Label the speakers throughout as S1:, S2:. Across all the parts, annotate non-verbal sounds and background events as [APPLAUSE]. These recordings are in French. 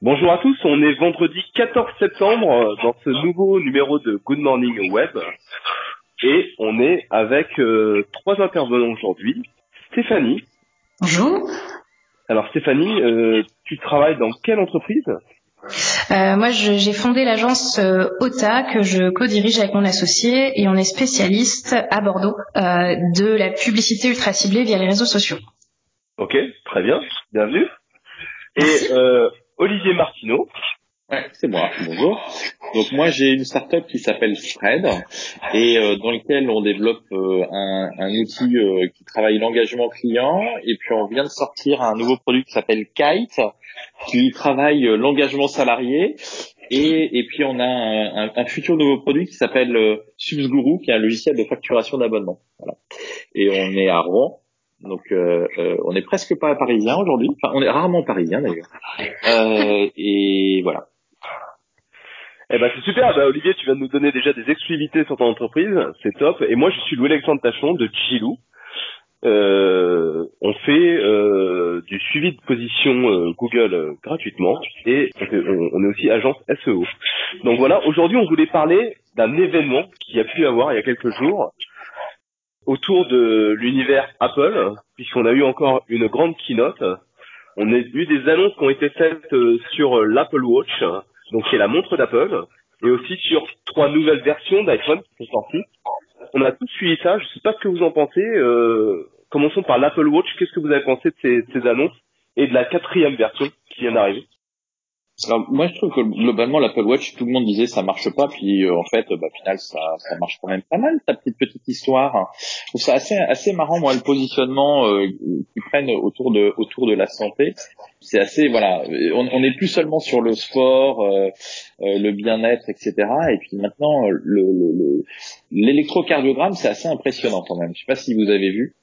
S1: Bonjour à tous, on est vendredi 14 septembre dans ce nouveau numéro de Good Morning Web et on est avec euh, trois intervenants aujourd'hui. Stéphanie.
S2: Bonjour.
S1: Alors Stéphanie, euh, tu travailles dans quelle entreprise?
S2: Euh, moi, j'ai fondé l'agence OTA que je co-dirige avec mon associé et on est spécialiste à Bordeaux de la publicité ultra ciblée via les réseaux sociaux.
S1: Ok, très bien, bienvenue. Et euh, Olivier Martineau.
S3: Ouais, c'est moi. Bonjour. Donc moi j'ai une startup qui s'appelle Fred et euh, dans lequel on développe euh, un, un, outil euh, qui travaille l'engagement client et puis on vient de sortir un nouveau produit qui s'appelle Kite qui travaille l'engagement salarié et, et puis on a un, un, futur nouveau produit qui s'appelle Subsguru qui est un logiciel de facturation d'abonnement. Voilà. Et on est à Rouen donc euh, euh, on n'est presque pas parisien aujourd'hui. Enfin, on est rarement parisien d'ailleurs. Euh, et voilà.
S1: Eh ben c'est super. Bah, Olivier, tu viens de nous donner déjà des exclusivités sur ton entreprise. C'est top. Et moi, je suis Louis-Alexandre Tachon de Chilou. Euh, on fait euh, du suivi de position euh, Google gratuitement et on, on, est aussi agence SEO. Donc voilà, aujourd'hui on voulait parler d'un événement qui a pu avoir il y a quelques jours autour de l'univers Apple, puisqu'on a eu encore une grande keynote. On a eu des annonces qui ont été faites euh, sur l'Apple Watch, donc qui est la montre d'Apple, et aussi sur trois nouvelles versions d'iPhone qui sont sorties. On a tous suivi ça. Je ne sais pas ce que vous en pensez. Euh, commençons par l'Apple Watch. Qu'est-ce que vous avez pensé de ces annonces et de la quatrième version qui vient d'arriver?
S3: Alors moi je trouve que globalement l'Apple Watch tout le monde disait ça marche pas puis euh, en fait bah final ça, ça marche quand même pas mal ta petite petite histoire. Je trouve ça assez assez marrant moi le positionnement euh, qu'ils prennent autour de autour de la santé. C'est assez voilà on n'est plus seulement sur le sport, euh, euh, le bien-être etc. Et puis maintenant le l'électrocardiogramme c'est assez impressionnant quand même. Je sais pas si vous avez vu.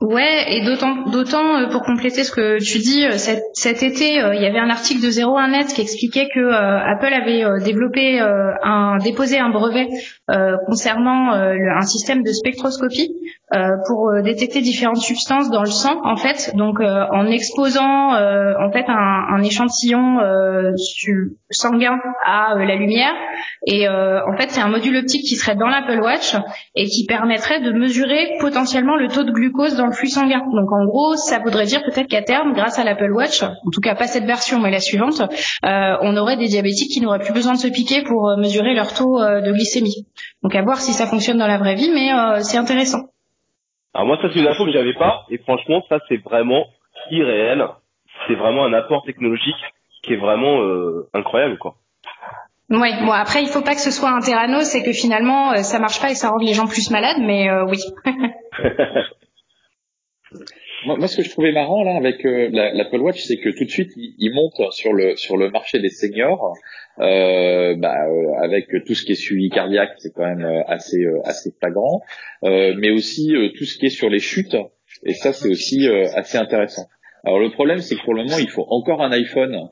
S2: Ouais, et d'autant, d'autant euh, pour compléter ce que tu dis, euh, cet, été, euh, il y avait un article de 01net qui expliquait que Apple avait développé un, déposé un brevet concernant un système de spectroscopie pour détecter différentes substances dans le sang, en fait. Donc, en exposant en fait un, un échantillon sanguin à la lumière, et en fait, c'est un module optique qui serait dans l'Apple Watch et qui permettrait de mesurer potentiellement le taux de glucose dans le flux sanguin. Donc en gros, ça voudrait dire peut-être qu'à terme, grâce à l'Apple Watch, en tout cas pas cette version mais la suivante, euh, on aurait des diabétiques qui n'auraient plus besoin de se piquer pour euh, mesurer leur taux euh, de glycémie. Donc à voir si ça fonctionne dans la vraie vie, mais c'est intéressant.
S1: Alors moi, ça c'est une info que j'avais pas, et franchement, ça c'est vraiment irréel. C'est vraiment un apport technologique qui est vraiment incroyable, quoi.
S2: Oui, bon après il faut pas que ce soit un terrano, c'est que finalement ça marche pas et ça rend les gens plus malades, mais oui. [LAUGHS] [LAUGHS]
S3: Moi, ce que je trouvais marrant là avec euh, l'Apple Watch, c'est que tout de suite, il, monte sur le sur le marché des seniors, euh, bah, euh, avec tout ce qui est suivi cardiaque, c'est quand même euh, assez assez flagrant, mais aussi tout ce qui est sur les chutes, et ça c'est aussi assez intéressant. Alors le problème, c'est que pour le moment, il faut encore un iPhone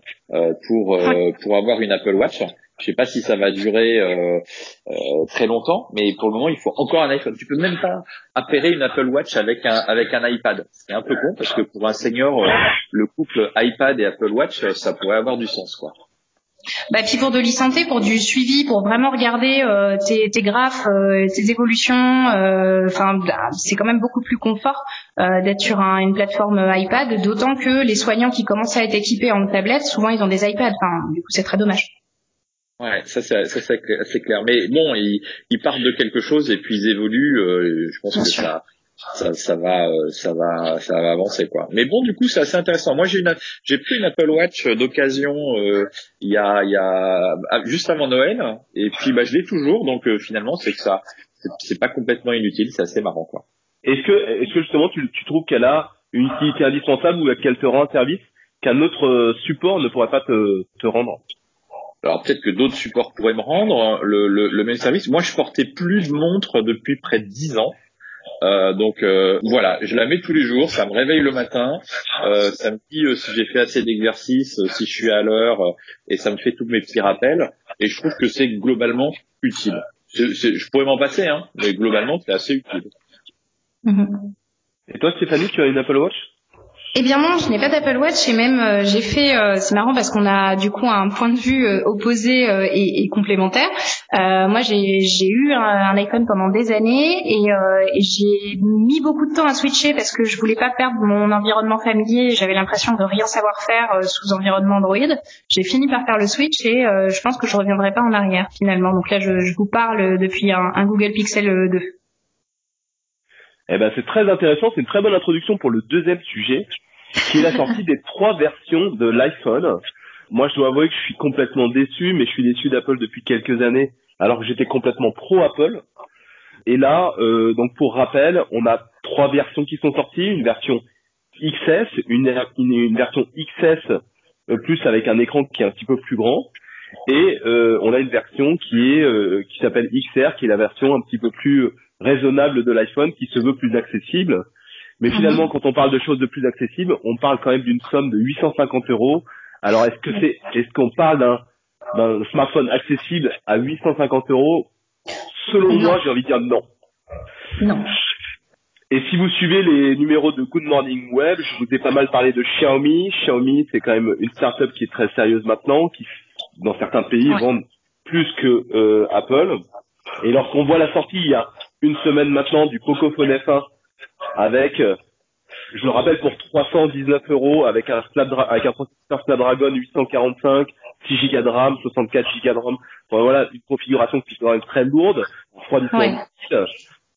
S3: pour pour avoir une Apple Watch. Je sais pas si ça va durer euh, euh, très longtemps, mais pour le moment, il faut encore un iPhone. Tu peux même pas appairer une Apple Watch avec un avec un iPad. C'est un peu con parce que pour un senior, euh, le couple iPad et Apple Watch, euh, ça pourrait avoir du sens, quoi.
S2: Bah puis pour de l'e-santé, pour du suivi, pour vraiment regarder euh, tes, tes graphes, euh, tes évolutions, enfin bah, c'est quand même beaucoup plus confort d'être sur un, une plateforme iPad, d'autant que les soignants qui commencent à être équipés en tablette, souvent ils ont des iPads. Enfin du coup c'est très dommage.
S3: Ouais, ça c'est assez clair. Mais bon, ils, ils, partent de quelque chose et puis ils évoluent. Euh, je pense que ça, ça, ça va, euh, ça va, ça va avancer quoi. Mais bon, du coup, c'est assez intéressant. Moi, j'ai une, j'ai pris une Apple Watch d'occasion euh, il y a, il y a ah, juste avant Noël et puis bah je l'ai toujours. Donc euh, finalement, c'est que ça, c'est pas complètement inutile. C'est assez marrant quoi.
S1: Est-ce que, est-ce que justement tu, tu trouves qu'elle a une utilité indispensable ou qu'elle te rend un service qu'un autre support ne pourrait pas te, te rendre?
S3: Alors peut-être que d'autres supports pourraient me rendre le, le, le, même service. Moi, je portais plus de montre depuis près de 10 ans. Euh, donc euh, voilà, je la mets tous les jours, ça me réveille le matin, euh, ça me dit euh, si j'ai fait assez d'exercices, euh, si je suis à l'heure, et ça me fait tous mes petits rappels. Et je trouve que c'est globalement utile. je pourrais m'en passer, hein, mais globalement c'est assez utile.
S1: Mm-hmm. Et toi, Stéphanie, tu as une Apple Watch?
S2: Eh bien non, je n'ai pas d'Apple Watch et même euh, j'ai fait, euh, c'est marrant parce qu'on a du coup un point de vue euh, opposé et, et, complémentaire. moi j'ai eu un, un, iPhone pendant des années et, et j'ai mis beaucoup de temps à switcher parce que je voulais pas perdre mon environnement familier. J'avais l'impression de rien savoir faire sous environnement Android. J'ai fini par faire le switch et je pense que je reviendrai pas en arrière finalement. Donc là je, je vous parle depuis un Google Pixel 2.
S1: Eh ben c'est très intéressant, c'est une très bonne introduction pour le deuxième sujet qui est la sortie des [LAUGHS] trois versions de l'iPhone. Moi, je dois avouer que je suis complètement déçu, mais je suis déçu d'Apple depuis quelques années, alors que j'étais complètement pro Apple. Et là, euh, donc pour rappel, on a trois versions qui sont sorties, une version XS, une, une, version XS euh, plus avec un écran qui est un petit peu plus grand, et euh, on a une version qui est euh, qui s'appelle XR, qui est la version un petit peu plus raisonnable de l'iPhone, qui se veut plus accessible. Mais mhm. finalement, quand on parle de choses de plus accessibles, on parle quand même d'une somme de 850 euros. Alors, est-ce que c'est, est-ce qu'on parle d'un, d'un smartphone accessible à 850 euros? Selon moi, j'ai envie de dire non.
S2: Non.
S1: Et si vous suivez les numéros de Good Morning Web, je vous ai pas mal parlé de Xiaomi. Xiaomi, c'est quand même une startup qui est très sérieuse maintenant, qui dans certains pays vendent plus que euh, Apple. Et lorsqu'on voit la sortie il y a une semaine maintenant du Pocophone F1 avec, euh, je le rappelle, pour 319 euros avec un, Snapdra avec un processeur Snapdragon 845, 6 Go de RAM, 64 Go de RAM. voilà, une configuration qui est quand même très lourde,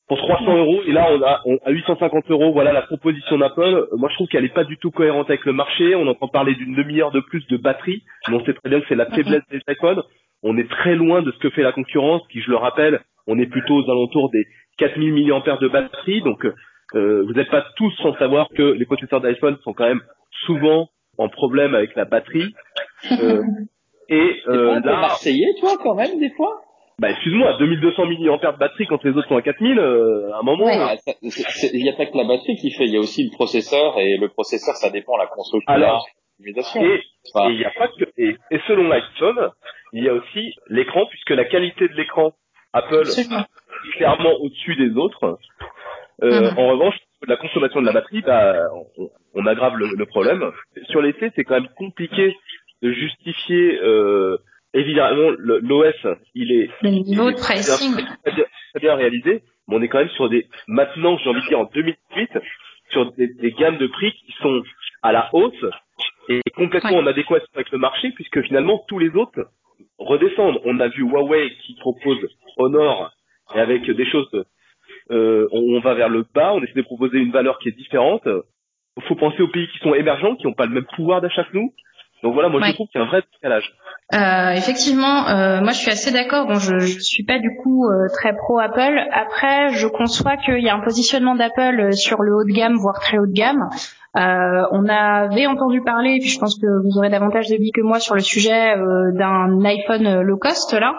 S1: pour 300 euros et là on a à 850 euros voilà la proposition d'Apple. Moi je trouve qu'elle est pas du tout cohérente avec le marché. On entend parler d'une demi-heure de plus de batterie. Mais on sait très bien que c'est la faiblesse des iPhones on est très loin de ce que fait la concurrence qui je le rappelle on est plutôt aux alentours des 4000 mAh de batterie donc euh, vous n'êtes pas tous sans savoir que les processeurs d'iPhone sont quand même souvent en problème avec la batterie.
S3: Euh, [LAUGHS] et euh, là, Marseillais, toi, quand même, des fois?
S1: Bah excuse-moi, 2200 mAh de batterie quand les autres sont à 4000, euh, à un moment.
S3: Euh, il n'y a pas que la batterie qui fait, il y a aussi le processeur et le processeur, ça dépend de la console. Alors,
S1: et, il a pas que, et, et selon l'iPhone, il y a aussi l'écran puisque la qualité de l'écran Apple est clairement au-dessus des autres. Euh, mhm. En revanche, la consommation de la batterie, bah, on, aggrave le, problème. Sur les c'est quand même compliqué de justifier. Euh, évidemment, l'OS, il est,
S2: le niveau de pricing
S1: très bien, réalisé, mais on est quand même sur des maintenant, j'ai envie de dire en 2008, sur des, gammes de prix qui sont à la hausse et complètement en adéquation avec le marché, puisque finalement tous les autres redescendent. On a vu Huawei qui propose Honor et avec des choses euh, on, va vers le bas, on essaie de proposer une valeur qui est différente. Il faut penser aux pays qui sont émergents, qui n'ont pas le même pouvoir d'achat que nous. Donc voilà, moi je trouve qu'il y a un vrai décalage.
S2: Euh, effectivement, euh, moi je suis assez d'accord. Bon, je, je suis pas du coup euh, très pro Apple. Après, je conçois qu'il y a un positionnement d'Apple sur le haut de gamme, voire très haut de gamme. Euh, on avait entendu parler, et puis je pense que vous aurez davantage d'avis que moi sur le sujet euh, d'un iPhone low cost là.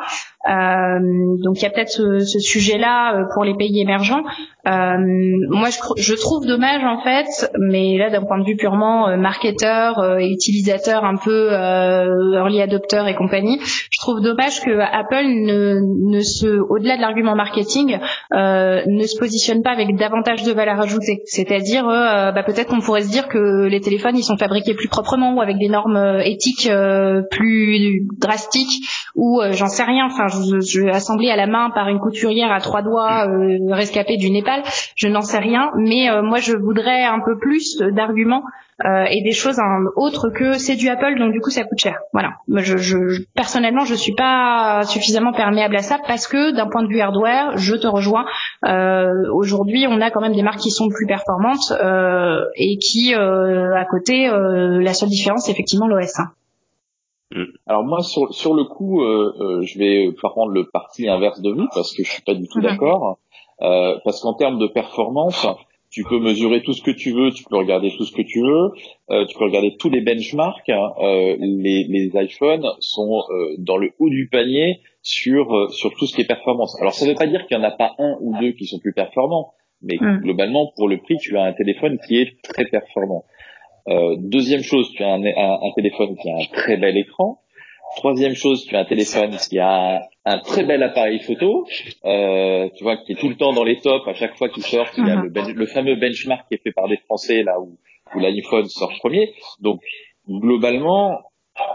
S2: Euh, donc il y a peut-être ce, ce sujet-là pour les pays émergents. Moi, je, je, trouve dommage en fait, mais là d'un point de vue purement marketeur et utilisateur, un peu early adopter et compagnie, je trouve dommage que Apple ne, ne se, au-delà de l'argument marketing, ne se positionne pas avec davantage de valeur ajoutée. C'est-à-dire, bah, peut-être qu'on pourrait se dire que les téléphones ils sont fabriqués plus proprement ou avec des normes euh, éthiques euh, plus drastiques ou euh, j'en sais rien. Enfin, je, je assemblé à la main par une couturière à trois doigts rescapée du Je n'en sais rien. Mais moi, je voudrais un peu plus d'arguments euh, et des choses hein, autres que c'est du Apple donc du coup ça coûte cher. Voilà. Je, je, personnellement je suis pas suffisamment perméable à ça parce que d'un point de vue hardware, je te rejoins. Euh, Aujourd'hui, on a quand même des marques qui sont plus performantes euh, et qui euh, à côté, euh, la seule différence c'est effectivement l'OS. Hein.
S3: Mm. Alors moi sur sur le coup, je vais prendre le parti inverse de vous parce que je suis pas du tout mm-hmm. d'accord. Parce qu'en termes de performance, tu peux mesurer tout ce que tu veux, tu peux regarder tout ce que tu veux, euh, tu peux regarder tous les benchmarks. Hein. Euh, les, les, iPhones sont euh, dans le haut du panier sur euh, sur tout ce qui est performance. Alors ça ne veut pas dire qu'il n'y en a pas un ou deux qui sont plus performants, mais mm. globalement pour le prix, tu as un téléphone qui est très performant. Euh, deuxième chose, tu as un, un, un téléphone qui a un très bel écran. Troisième chose, tu as un téléphone qui a un très bel appareil photo, euh, tu vois, qui est tout le temps dans les tops. À chaque fois qu'il sort, il y a le, le, fameux benchmark qui est fait par des Français là où où l'iPhone sort premier. Donc globalement,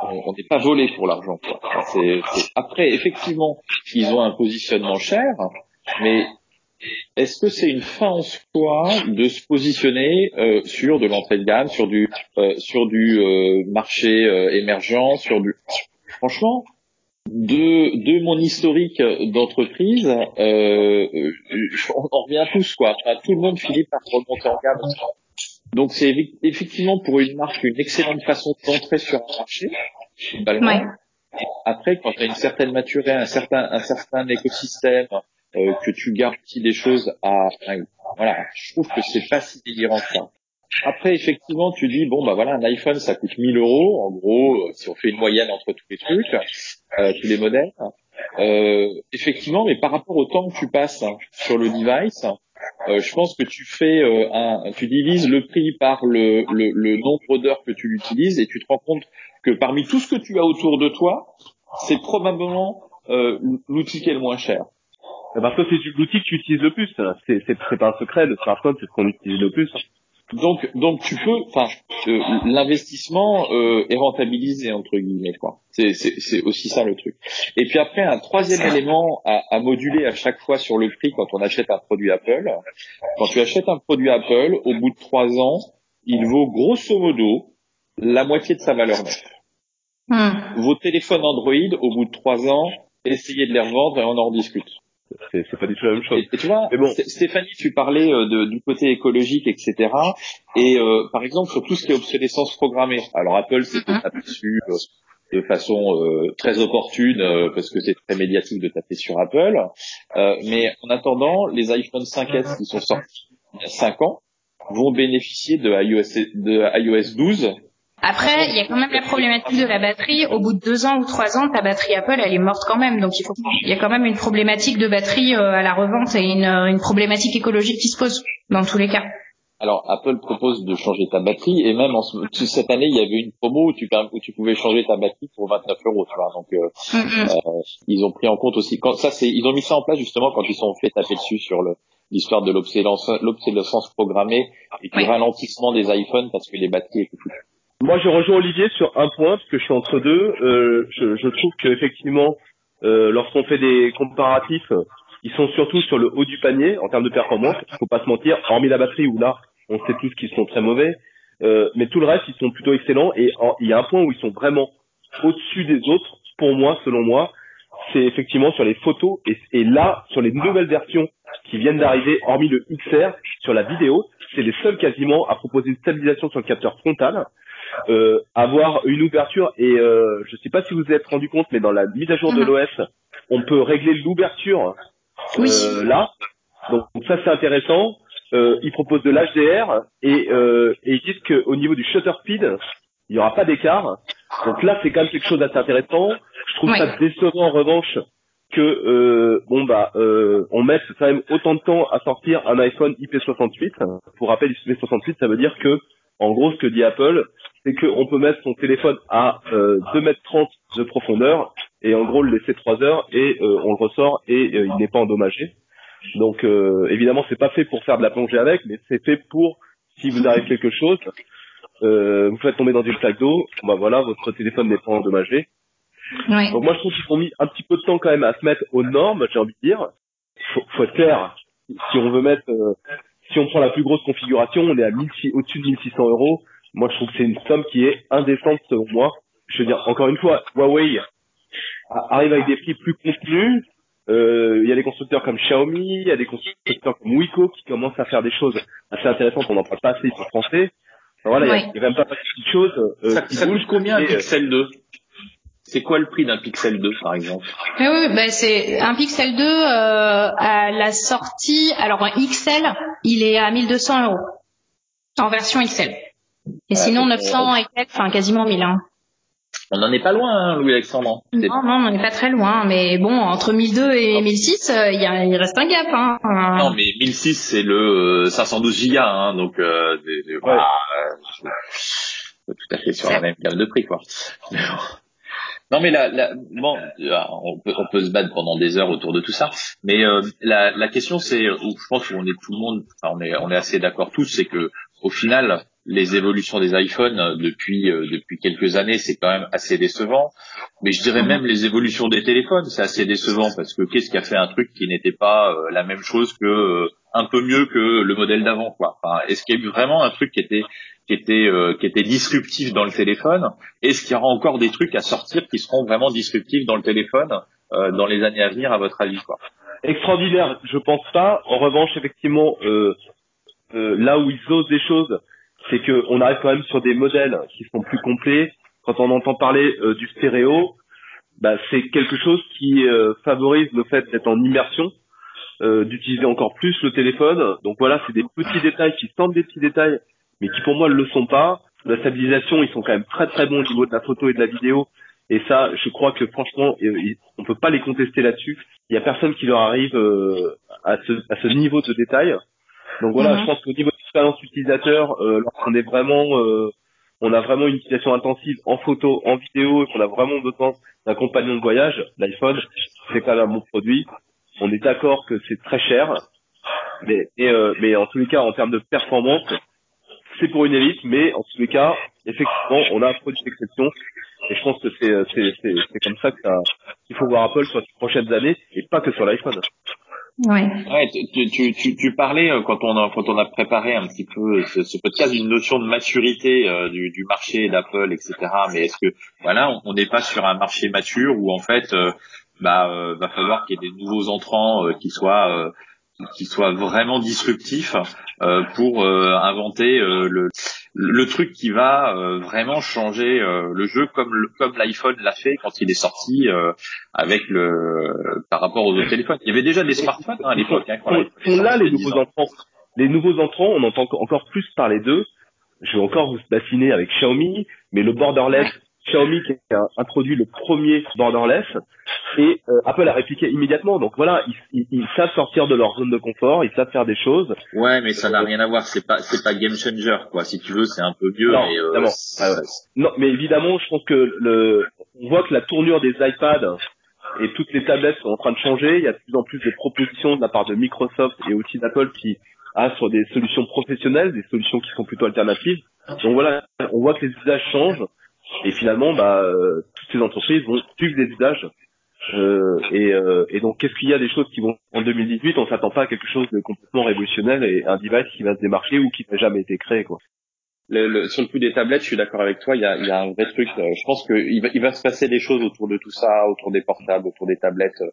S3: on n'est pas volé pour l'argent. Après, effectivement, ils ont un positionnement cher, mais est-ce que c'est une fin en soi de se positionner euh, sur de l'entrée de gamme, sur du euh, sur du euh, marché émergent, sur du franchement de de mon historique d'entreprise, on en revient tous quoi. tout le monde finit par remonter en gamme. Donc c'est effectivement pour une marque une excellente façon d'entrer sur un marché. Après, quand tu as une certaine maturité, un certain un certain écosystème, euh, que tu garantis des choses à, voilà, je trouve que c'est pas si délirant que ça. Après, effectivement, tu dis bon bah voilà, un iPhone ça coûte 1000 euros en gros, euh, si on fait une moyenne entre tous les trucs, euh, tous les modèles. Euh, effectivement, mais par rapport au temps que tu passes sur le device, euh, je pense que tu fais un, tu divises le prix par le, le, le nombre d'heures que tu l'utilises et tu te rends compte que parmi tout ce que tu as autour de toi, c'est probablement l'outil qui est le moins cher.
S1: Parce que c'est l'outil que tu utilises le plus. C'est, pas un secret. Le smartphone, c'est ce qu'on utilise le plus.
S3: Donc, donc tu peux, enfin, euh, l'investissement euh, est rentabilisé entre guillemets, quoi. C'est, c'est, aussi ça le truc. Et puis après, un troisième élément à, à, moduler à chaque fois sur le prix quand on achète un produit Apple. Quand tu achètes un produit Apple, au bout de trois ans, il vaut grosso modo la moitié de sa valeur nette. Hmm. Vos téléphones Android, au bout de trois ans, essayez de les revendre et on en discute
S1: c'est pas du tout la même chose.
S3: Et, tu vois, bon. Stéphanie, tu parlais euh, de, du côté écologique, etc. Et euh, par exemple sur tout ce qui est obsolescence programmée. Alors Apple s'est mm-hmm. tapé dessus euh, de façon très opportune parce que c'est très médiatique de taper sur Apple. mais en attendant, les iPhone 5S qui sont sortis il y a 5 ans vont bénéficier de iOS, de iOS 12
S2: après, il y a quand même la problématique de la batterie. Au bout de deux ans ou trois ans, ta batterie Apple, elle est morte quand même. Donc il faut, il y a quand même une problématique de batterie euh, à la revente et une, une problématique écologique qui se pose dans tous les cas.
S3: Alors Apple propose de changer ta batterie et même en cette année il y avait une promo où tu, où tu pouvais changer ta batterie pour 29 euros, tu vois. Donc euh, euh, ils ont pris en compte aussi quand ça c'est ils ont mis ça en place justement quand ils sont fait taper dessus sur le l'histoire de l'obsolescence programmée et du ralentissement des iPhones parce que les batteries étaient foutues.
S1: Moi, je rejoins Olivier sur un point, parce que je suis entre deux. Euh, je, je, trouve qu'effectivement, euh, lorsqu'on fait des comparatifs, ils sont surtout sur le haut du panier en termes de performance. Il faut pas se mentir, hormis la batterie où là, on sait tous qu'ils sont très mauvais. Euh, mais tout le reste, ils sont plutôt excellents. Et il y a un point où ils sont vraiment au-dessus des autres, pour moi, selon moi, c'est effectivement sur les photos. Et, et là, sur les nouvelles versions qui viennent d'arriver, hormis le XR, sur la vidéo, c'est les seuls quasiment à proposer une stabilisation sur le capteur frontal euh, avoir une ouverture et euh, je sais pas si vous vous êtes rendu compte, mais dans la mise à jour de mhm. l'OS, on peut régler l'ouverture euh, là. Donc, ça c'est intéressant. Euh, ils proposent de l'HDR et, euh, et ils disent qu'au niveau du shutter speed, il n'y aura pas d'écart. Donc là c'est quand même quelque chose d'assez intéressant. Je trouve ça décevant en revanche que euh, bon bah euh, on mette quand même autant de temps à sortir un iPhone IP68. Pour rappel, IP68 ça veut dire que en gros ce que dit Apple, c'est qu'on peut mettre son téléphone à euh, 2 mètres 30 de profondeur et en gros le laisser 3 heures et euh, on le ressort et euh, il n'est pas endommagé. Donc euh, évidemment c'est pas fait pour faire de la plongée avec, mais c'est fait pour si vous arrive quelque chose, vous faites tomber dans une flaque d'eau, bah voilà votre téléphone n'est pas endommagé. Donc moi je trouve qu'ils ont mis un petit peu de temps quand même à se mettre aux normes, j'ai envie de dire. Faut, faut être clair. Si on veut mettre, si on prend la plus grosse configuration, on est à au-dessus de 1600 euros moi, je trouve que c'est une somme qui est indécente selon moi. Je veux dire, encore une fois, Huawei arrive avec des prix plus contenus. Euh, il y a des constructeurs comme Xiaomi, il y a des constructeurs comme Wiko qui commencent à faire des choses assez intéressantes. On n'en parle pas assez, ils sont français. voilà, il y, a, quand même pas mal de choses.
S3: Euh, ça, ça coûte combien un euh, Pixel 2 c'est quoi le prix d'un Pixel 2 par exemple?
S2: Eh Oui, bah c'est un Pixel 2 euh, à la sortie. Alors un XL, il est à 1200 euros en version XL. Et sinon, 900 et quelques, enfin quasiment 1000. Hein.
S3: On n'en est pas loin, hein, Louis-Alexandre.
S2: Non, non, on n'en est pas très loin. Mais bon, entre 1002 et 1006, euh, il, y a, il reste un gap. Hein.
S3: Non, mais 1006, c'est le 512 euh, gigas, hein, donc euh, voilà, euh, tout à fait sur la même gamme de prix, quoi. Non mais la, la bon, on peut, on peut se battre pendant des heures autour de tout ça, mais la, la question c'est, je pense qu'on est tout le monde, enfin, on est on est assez d'accord tous, c'est que au final, les évolutions des iPhones depuis depuis quelques années, c'est quand même assez décevant. Mais je dirais même les évolutions des téléphones, c'est assez décevant parce que qu'est-ce qui a fait un truc qui n'était pas la même chose que un peu mieux que le modèle d'avant quoi. Est-ce qu'il y a eu vraiment un truc qui était qui était euh, qui était disruptif dans le téléphone? Est-ce qu'il y aura encore des trucs à sortir qui seront vraiment disruptifs dans le téléphone euh, dans les années à venir à votre avis quoi?
S1: Extraordinaire, je pense pas. En revanche, effectivement, euh, là où ils osent des choses, c'est que on arrive quand même sur des modèles qui sont plus complets. Quand on entend parler du stéréo, bah, c'est quelque chose qui favorise le fait d'être en immersion, d'utiliser encore plus le téléphone. Donc voilà, c'est des petits détails qui semblent des petits détails, mais qui pour moi ne le sont pas. La stabilisation, ils sont quand même très très bons au niveau de la photo et de la vidéo. Et ça, je crois que franchement, on peut pas les contester là-dessus. Il y a personne qui leur arrive euh, à, ce, à ce niveau de détail. Donc voilà, mhm. je pense qu'au niveau de l'expérience utilisateur, euh, lorsqu'on est vraiment, euh, on a vraiment une utilisation intensive en photo, en vidéo, et qu'on a vraiment besoin d'un compagnon de voyage, l'iPhone, c'est quand même un bon produit. On est d'accord que c'est très cher, mais, euh, mais en tous les cas, en termes de performance, c'est pour une élite, mais en tous les cas, effectivement, on a un produit d'exception. Et je pense que c'est c'est c'est comme ça qu'il faut voir Apple sur les prochaines années et pas que sur l'iPhone.
S3: Ouais. ouais tu, tu, tu, tu, parlais euh, quand on a quand on a préparé un petit peu ce, ce podcast d'une notion de maturité euh, du, du marché d'Apple, etc. Mais est-ce que voilà, on n'est pas sur un marché mature où en fait, euh, bah, va falloir qu'il y ait des nouveaux entrants qui soient qui soit vraiment disruptif euh, pour euh, inventer euh, le, le truc qui va vraiment changer le jeu comme comme l'iPhone l'a fait quand il est sorti avec le par rapport aux autres téléphones. Il y avait déjà des smartphones hein, à l'époque. Hein,
S1: là les nouveaux entrants. Les nouveaux entrants, on entend encore plus parler d'eux. Je vais encore vous bassiner avec Xiaomi, mais le borderless Xiaomi qui a introduit le premier borderless et euh, Apple a répliqué immédiatement. Donc voilà, ils, ils, savent sortir de leur zone de confort, ils savent faire des choses.
S3: Ouais, mais ça n'a rien à voir. C'est pas c'est pas game changer quoi. Si tu veux, c'est un peu vieux.
S1: Non, mais, euh, ah non, mais évidemment, je pense que le on voit que la tournure des iPads et toutes les tablettes sont en train de changer. Il y a de plus en plus de propositions de la part de Microsoft et aussi d'Apple qui a sur des solutions professionnelles, des solutions qui sont plutôt alternatives. Donc voilà, on voit que les usages changent. Et finalement, bah, euh, toutes ces entreprises vont suivre des usages. Euh, et, euh, et, donc, qu'est-ce qu'il y a des choses qui vont en 2018 On s'attend pas à quelque chose de complètement révolutionnel et un device qui va se démarcher ou qui n'a jamais été créé, quoi.
S3: Le, le, sur le coup des tablettes, je suis d'accord avec toi. Il y a, y a un vrai truc. je pense qu'il va, il va se passer des choses autour de tout ça, autour des portables, autour des tablettes.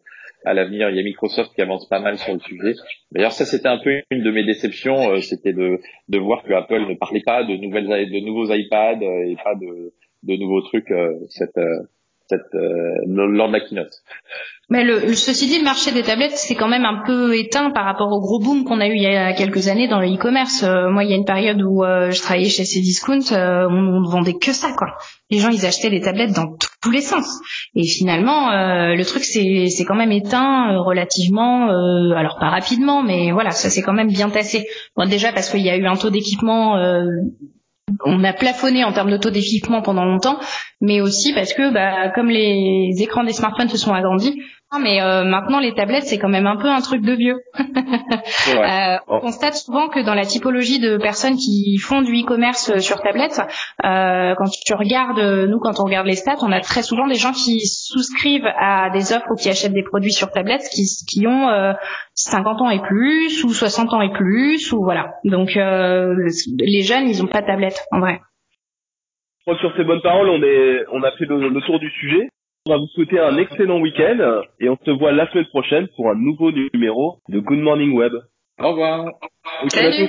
S3: à l'avenir, il y a Microsoft qui avance pas mal sur le sujet. D'ailleurs, ça, c'était un peu une de mes déceptions. c'était de, de voir que Apple ne parlait pas de nouvelles, de nouveaux iPads et pas de de nouveaux trucs euh, cette, euh, cette, euh, lors de la keynote.
S2: Mais le, ceci dit, le marché des tablettes, c'est quand même un peu éteint par rapport au gros boom qu'on a eu il y a quelques années dans le e-commerce. moi, il y a une période où je travaillais chez Cdiscount, on, ne vendait que ça, quoi. Les gens, ils achetaient les tablettes dans tous les sens. Et finalement, le truc, c'est, c'est quand même éteint relativement, alors pas rapidement, mais voilà, ça s'est quand même bien tassé. Bon, déjà parce qu'il y a eu un taux d'équipement on a plafonné en termes d'équipement pendant longtemps, mais aussi parce que bah, comme les écrans des smartphones se sont agrandis, mais euh, maintenant les tablettes c'est quand même un peu un truc de vieux. [LAUGHS] euh, on constate souvent que dans la typologie de personnes qui font du e-commerce euh, sur tablette, euh, quand tu regardes, nous quand on regarde les stats, on a très souvent des gens qui souscrivent à des offres ou qui achètent des produits sur tablette qui, qui ont 50 ans et plus ou 60 ans et plus ou voilà. Donc les jeunes ils ont pas de tablette en vrai.
S1: Je crois que sur ces bonnes paroles, on, est, on a fait le tour du sujet. On va vous souhaiter un excellent week-end et on se voit la semaine prochaine pour un nouveau numéro de Good Morning Web.
S3: Au revoir.
S2: Salut.